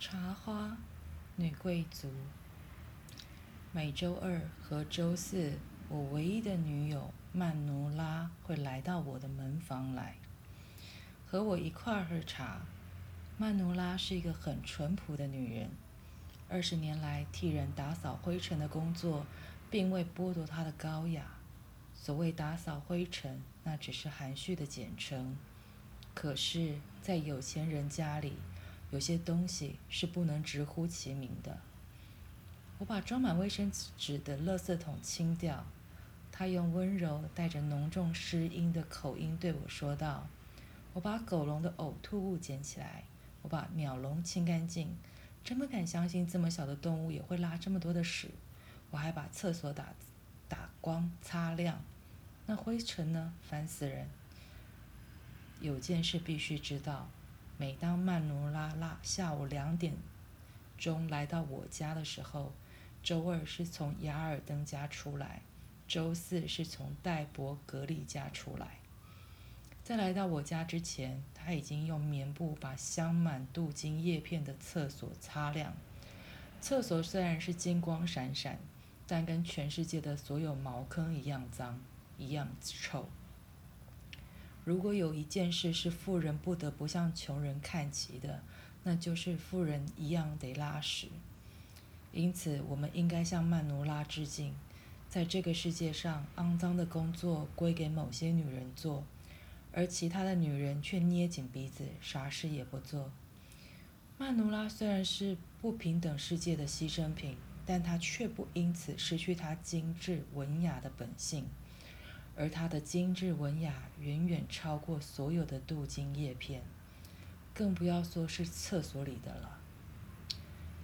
茶花，女贵族。每周二和周四，我唯一的女友曼奴拉会来到我的门房来，和我一块儿喝茶。曼奴拉是一个很淳朴的女人，二十年来替人打扫灰尘的工作，并未剥夺她的高雅。所谓打扫灰尘，那只是含蓄的简称。可是，在有钱人家里，有些东西是不能直呼其名的。我把装满卫生纸的垃圾桶清掉。他用温柔、带着浓重湿音的口音对我说道：“我把狗笼的呕吐物捡起来，我把鸟笼清干净。真不敢相信这么小的动物也会拉这么多的屎。我还把厕所打打光、擦亮。那灰尘呢？烦死人！有件事必须知道。”每当曼努拉拉下午两点钟来到我家的时候，周二是从雅尔登家出来，周四是从戴博格里家出来。在来到我家之前，他已经用棉布把镶满镀金叶片的厕所擦亮。厕所虽然是金光闪闪，但跟全世界的所有茅坑一样脏，一样臭。如果有一件事是富人不得不向穷人看齐的，那就是富人一样得拉屎。因此，我们应该向曼努拉致敬。在这个世界上，肮脏的工作归给某些女人做，而其他的女人却捏紧鼻子，啥事也不做。曼努拉虽然是不平等世界的牺牲品，但她却不因此失去她精致文雅的本性。而它的精致文雅远远超过所有的镀金叶片，更不要说是厕所里的了。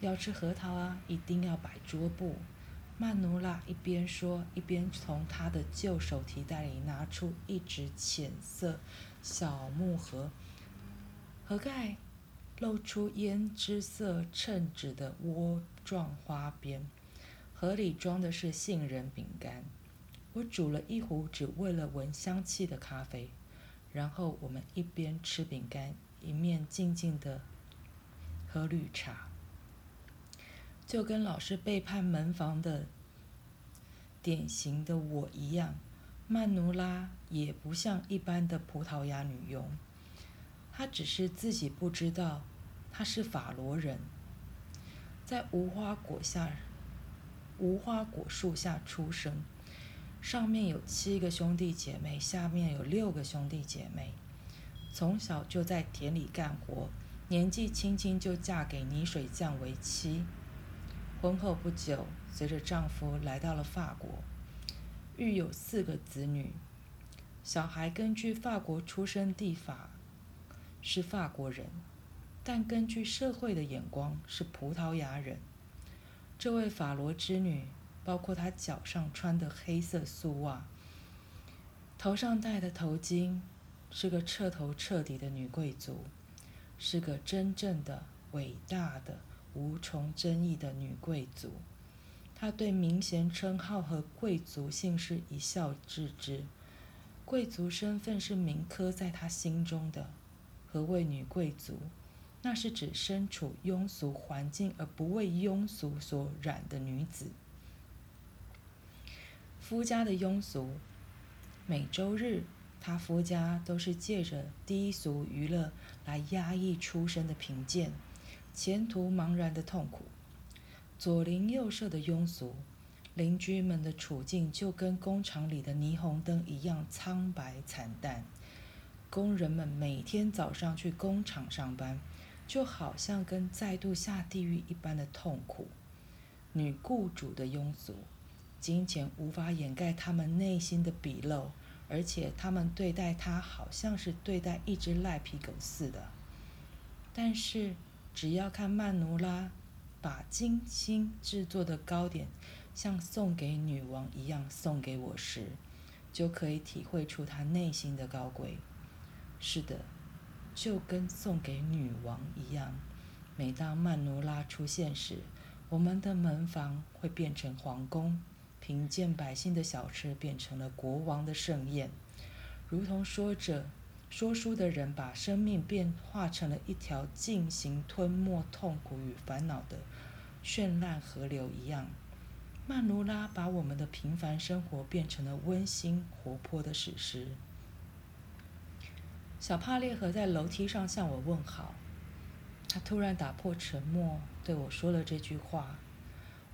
要吃核桃啊，一定要摆桌布。曼努拉一边说，一边从他的旧手提袋里拿出一只浅色小木盒，盒盖露出胭脂色衬纸的窝状花边，盒里装的是杏仁饼干。我煮了一壶只为了闻香气的咖啡，然后我们一边吃饼干，一面静静的喝绿茶。就跟老是背叛门房的典型的我一样，曼努拉也不像一般的葡萄牙女佣，她只是自己不知道，她是法罗人，在无花果下无花果树下出生。上面有七个兄弟姐妹，下面有六个兄弟姐妹。从小就在田里干活，年纪轻轻就嫁给泥水匠为妻。婚后不久，随着丈夫来到了法国，育有四个子女。小孩根据法国出生地法是法国人，但根据社会的眼光是葡萄牙人。这位法罗之女。包括她脚上穿的黑色素袜，头上戴的头巾，是个彻头彻底的女贵族，是个真正的伟大的、无从争议的女贵族。她对名衔称号和贵族姓氏一笑置之，贵族身份是铭刻在她心中的。何谓女贵族？那是指身处庸俗环境而不为庸俗所染的女子。夫家的庸俗，每周日，他夫家都是借着低俗娱乐来压抑出身的贫贱、前途茫然的痛苦。左邻右舍的庸俗，邻居们的处境就跟工厂里的霓虹灯一样苍白惨淡。工人们每天早上去工厂上班，就好像跟再度下地狱一般的痛苦。女雇主的庸俗。金钱无法掩盖他们内心的鄙陋，而且他们对待他好像是对待一只赖皮狗似的。但是，只要看曼努拉把精心制作的糕点像送给女王一样送给我时，就可以体会出他内心的高贵。是的，就跟送给女王一样。每当曼努拉出现时，我们的门房会变成皇宫。贫贱百姓的小吃变成了国王的盛宴，如同说着：“说书的人把生命变化成了一条进行吞没痛苦与烦恼的绚烂河流一样。曼努拉把我们的平凡生活变成了温馨活泼的史诗。小帕列和在楼梯上向我问好，他突然打破沉默，对我说了这句话。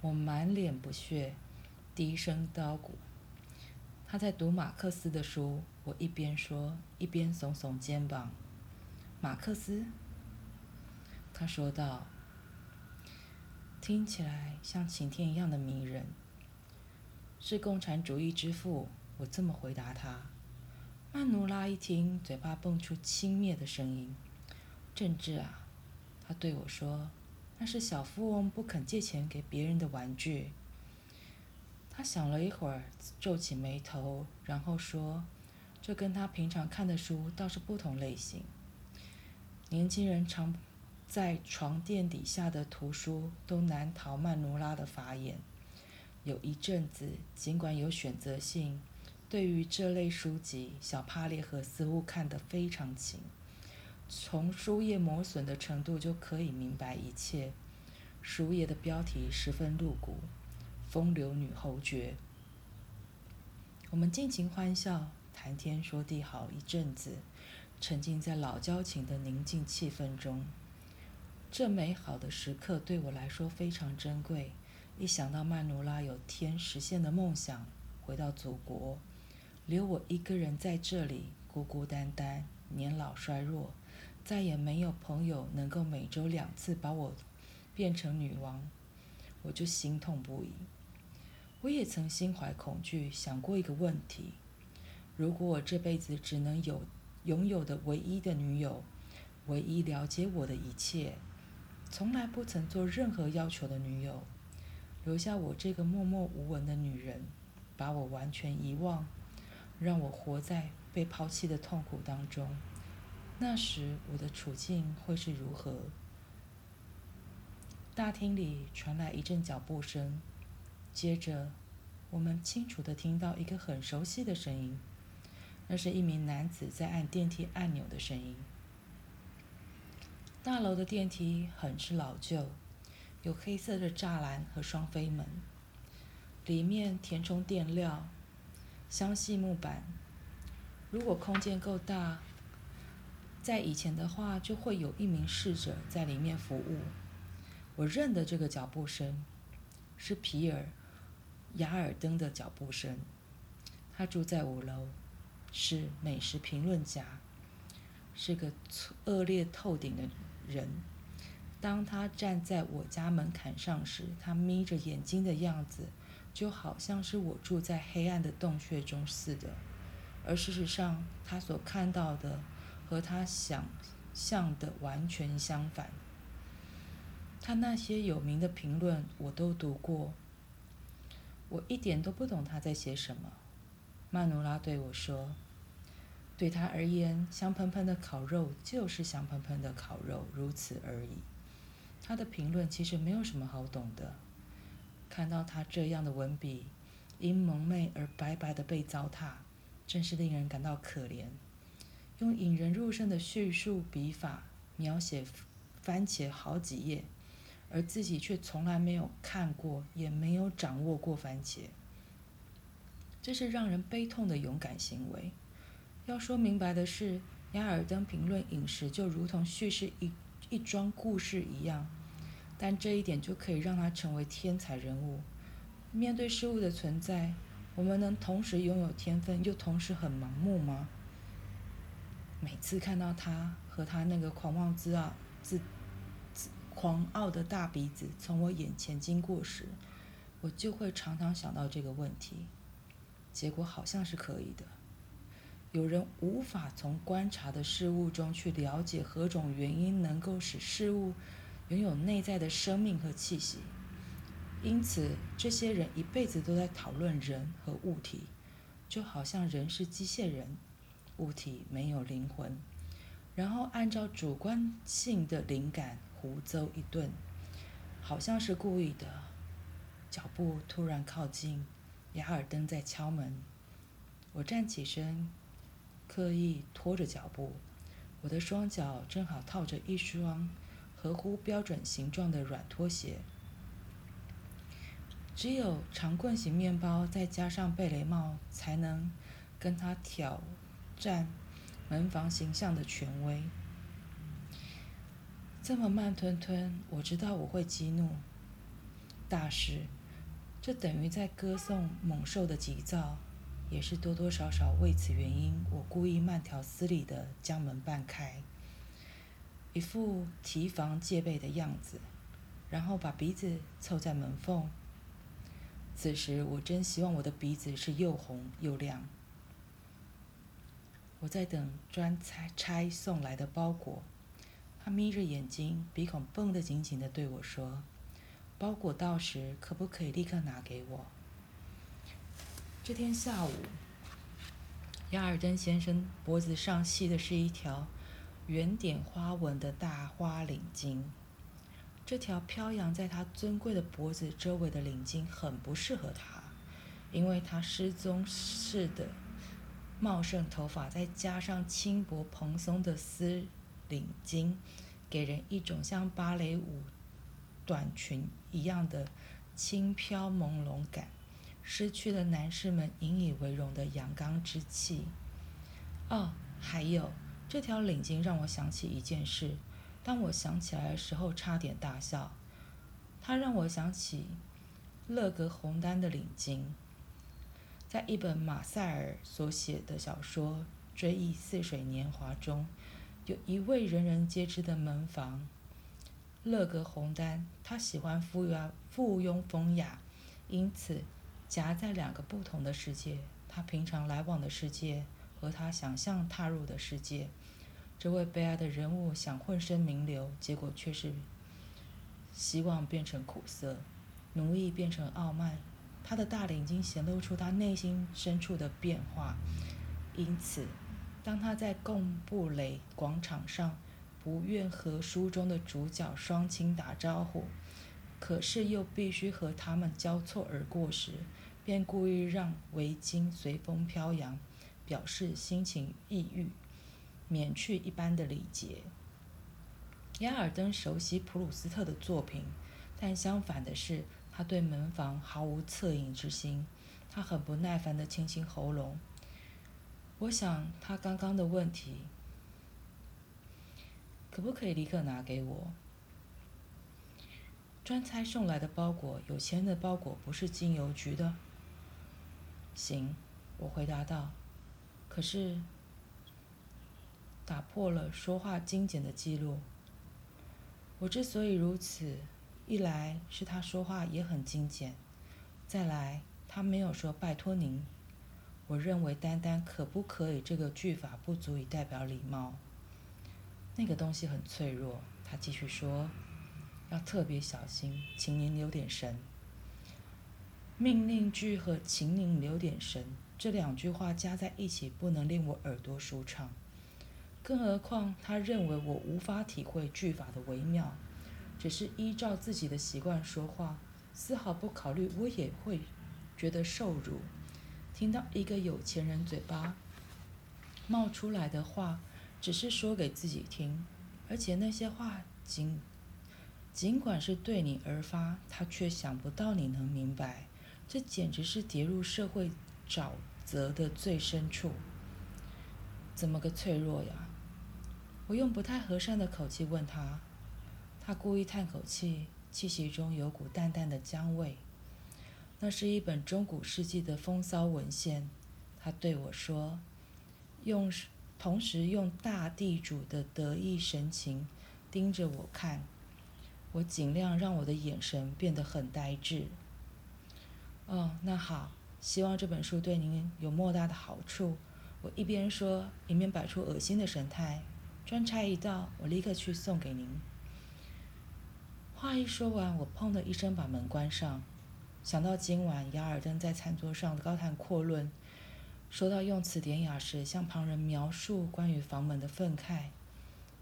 我满脸不屑，低声叨咕。他在读马克思的书，我一边说一边耸耸肩膀。马克思，他说道。听起来像晴天一样的迷人。是共产主义之父，我这么回答他。曼努拉一听，嘴巴蹦出轻蔑的声音：“政治啊！”他对我说：“那是小富翁不肯借钱给别人的玩具。”他想了一会儿，皱起眉头，然后说：“这跟他平常看的书倒是不同类型。年轻人常……”在床垫底下的图书都难逃曼努拉的法眼。有一阵子，尽管有选择性，对于这类书籍，小帕列和似乎看得非常勤。从书页磨损的程度就可以明白一切。书页的标题十分露骨，《风流女侯爵》。我们尽情欢笑，谈天说地好一阵子，沉浸在老交情的宁静气氛中。这美好的时刻对我来说非常珍贵。一想到曼努拉有天实现的梦想，回到祖国，留我一个人在这里孤孤单单、年老衰弱，再也没有朋友能够每周两次把我变成女王，我就心痛不已。我也曾心怀恐惧，想过一个问题：如果我这辈子只能有拥有的唯一的女友，唯一了解我的一切。从来不曾做任何要求的女友，留下我这个默默无闻的女人，把我完全遗忘，让我活在被抛弃的痛苦当中。那时我的处境会是如何？大厅里传来一阵脚步声，接着我们清楚地听到一个很熟悉的声音，那是一名男子在按电梯按钮的声音。大楼的电梯很是老旧，有黑色的栅栏和双飞门，里面填充垫料，镶细木板。如果空间够大，在以前的话，就会有一名侍者在里面服务。我认得这个脚步声，是皮尔·雅尔登的脚步声。他住在五楼，是美食评论家，是个恶劣透顶的。人，当他站在我家门槛上时，他眯着眼睛的样子，就好像是我住在黑暗的洞穴中似的。而事实上，他所看到的和他想象的完全相反。他那些有名的评论我都读过，我一点都不懂他在写什么。曼努拉对我说。对他而言，香喷喷的烤肉就是香喷喷的烤肉，如此而已。他的评论其实没有什么好懂的。看到他这样的文笔，因蒙昧而白白的被糟蹋，真是令人感到可怜。用引人入胜的叙述笔法描写番茄好几页，而自己却从来没有看过，也没有掌握过番茄，这是让人悲痛的勇敢行为。要说明白的是，雅尔登评论饮食就如同叙事一一桩故事一样，但这一点就可以让他成为天才人物。面对事物的存在，我们能同时拥有天分，又同时很盲目吗？每次看到他和他那个狂妄自傲、自狂傲的大鼻子从我眼前经过时，我就会常常想到这个问题。结果好像是可以的。有人无法从观察的事物中去了解何种原因能够使事物拥有内在的生命和气息，因此这些人一辈子都在讨论人和物体，就好像人是机械人，物体没有灵魂，然后按照主观性的灵感胡诌一顿，好像是故意的。脚步突然靠近，雅尔登在敲门，我站起身。刻意拖着脚步。我的双脚正好套着一双合乎标准形状的软拖鞋。只有长棍形面包再加上贝雷帽，才能跟他挑战门房形象的权威。这么慢吞吞，我知道我会激怒大师，这等于在歌颂猛兽的急躁，也是多多少少为此原因，我故意慢条斯理地将门半开，一副提防戒备的样子，然后把鼻子凑在门缝。此时，我真希望我的鼻子是又红又亮。我在等专差差送来的包裹，他眯着眼睛，鼻孔绷得紧紧的对我说：“包裹到时，可不可以立刻拿给我？”这天下午，亚尔登先生脖子上系的是一条圆点花纹的大花领巾。这条飘扬在他尊贵的脖子周围的领巾很不适合他，因为他失踪似的茂盛头发，再加上轻薄蓬松的丝领巾，给人一种像芭蕾舞短裙一样的轻飘朦胧感，失去了男士们引以为荣的阳刚之气。哦，还有这条领巾让我想起一件事。当我想起来的时候，差点大笑。它让我想起勒格洪丹的领巾。在一本马塞尔所写的小说《追忆似水年华》中，有一位人人皆知的门房勒格洪丹。他喜欢富雅、附庸风雅，因此夹在两个不同的世界：他平常来往的世界和他想象踏入的世界。这位悲哀的人物想混身名流，结果却是希望变成苦涩，奴役变成傲慢。他的大领巾显露出他内心深处的变化。因此，当他在贡布雷广场上不愿和书中的主角双亲打招呼，可是又必须和他们交错而过时，便故意让围巾随风飘扬，表示心情抑郁。免去一般的礼节。亚尔登熟悉普鲁斯特的作品，但相反的是，他对门房毫无恻隐之心。他很不耐烦地清清喉咙。我想，他刚刚的问题，可不可以立刻拿给我？专差送来的包裹，有钱的包裹不是经邮局的。行，我回答道。可是。打破了说话精简的记录。我之所以如此，一来是他说话也很精简，再来他没有说“拜托您”。我认为单单“可不可以”这个句法不足以代表礼貌。那个东西很脆弱，他继续说，要特别小心，请您留点神。命令句和“请您留点神”这两句话加在一起，不能令我耳朵舒畅。更何况，他认为我无法体会句法的微妙，只是依照自己的习惯说话，丝毫不考虑我也会觉得受辱。听到一个有钱人嘴巴冒出来的话，只是说给自己听，而且那些话尽尽管是对你而发，他却想不到你能明白。这简直是跌入社会沼泽的最深处。怎么个脆弱呀？我用不太和善的口气问他，他故意叹口气，气息中有股淡淡的姜味。那是一本中古世纪的风骚文献，他对我说，用同时用大地主的得意神情盯着我看。我尽量让我的眼神变得很呆滞。哦，那好，希望这本书对您有莫大的好处。我一边说，一面摆出恶心的神态。专差一到，我立刻去送给您。话一说完，我砰的一声把门关上。想到今晚雅尔登在餐桌上高谈阔论，说到用词典雅时，向旁人描述关于房门的愤慨，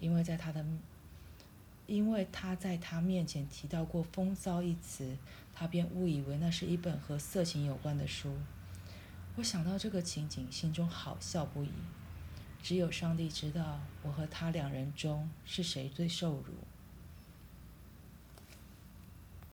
因为在他的，因为他在他面前提到过“风骚”一词，他便误以为那是一本和色情有关的书。我想到这个情景，心中好笑不已。只有上帝知道我和他两人中是谁最受辱。